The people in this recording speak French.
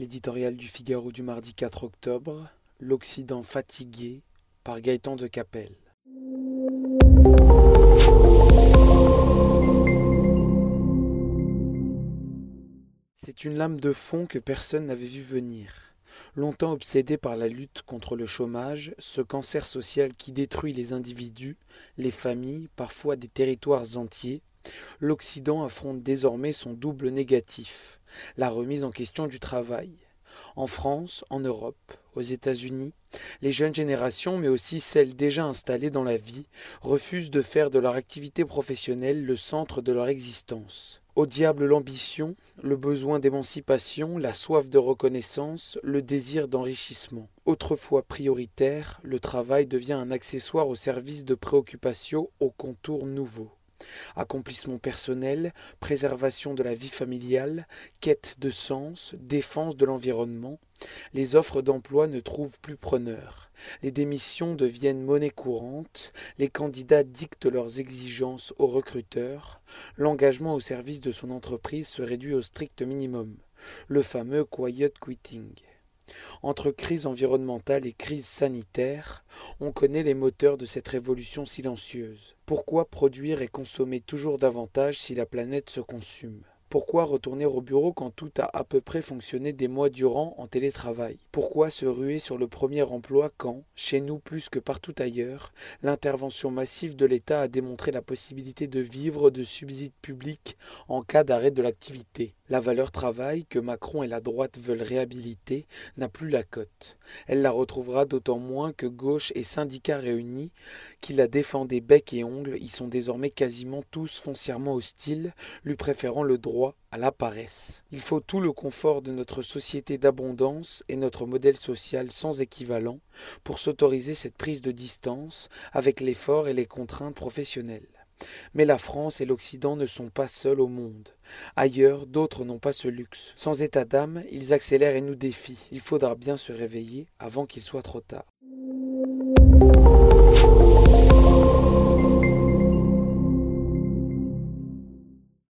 L'éditorial du Figaro du mardi 4 octobre, L'Occident fatigué par Gaëtan de Capelle. C'est une lame de fond que personne n'avait vu venir. Longtemps obsédé par la lutte contre le chômage, ce cancer social qui détruit les individus, les familles, parfois des territoires entiers, l'Occident affronte désormais son double négatif, la remise en question du travail. En France, en Europe, aux États-Unis, les jeunes générations, mais aussi celles déjà installées dans la vie, refusent de faire de leur activité professionnelle le centre de leur existence. Au diable l'ambition, le besoin d'émancipation, la soif de reconnaissance, le désir d'enrichissement. Autrefois prioritaire, le travail devient un accessoire au service de préoccupations aux contours nouveaux. Accomplissement personnel, préservation de la vie familiale, quête de sens, défense de l'environnement, les offres d'emploi ne trouvent plus preneur. Les démissions deviennent monnaie courante, les candidats dictent leurs exigences aux recruteurs, l'engagement au service de son entreprise se réduit au strict minimum, le fameux quiet quitting. Entre crise environnementale et crise sanitaire, on connaît les moteurs de cette révolution silencieuse. Pourquoi produire et consommer toujours davantage si la planète se consume? Pourquoi retourner au bureau quand tout a à peu près fonctionné des mois durant en télétravail? Pourquoi se ruer sur le premier emploi quand, chez nous plus que partout ailleurs, l'intervention massive de l'État a démontré la possibilité de vivre de subsides publics en cas d'arrêt de l'activité? La valeur travail, que Macron et la droite veulent réhabiliter, n'a plus la cote. Elle la retrouvera d'autant moins que gauche et syndicats réunis, qui la défendaient bec et ongles, y sont désormais quasiment tous foncièrement hostiles, lui préférant le droit à la paresse. Il faut tout le confort de notre société d'abondance et notre modèle social sans équivalent pour s'autoriser cette prise de distance avec l'effort et les contraintes professionnelles. Mais la France et l'Occident ne sont pas seuls au monde. Ailleurs, d'autres n'ont pas ce luxe. Sans état d'âme, ils accélèrent et nous défient. Il faudra bien se réveiller avant qu'il soit trop tard.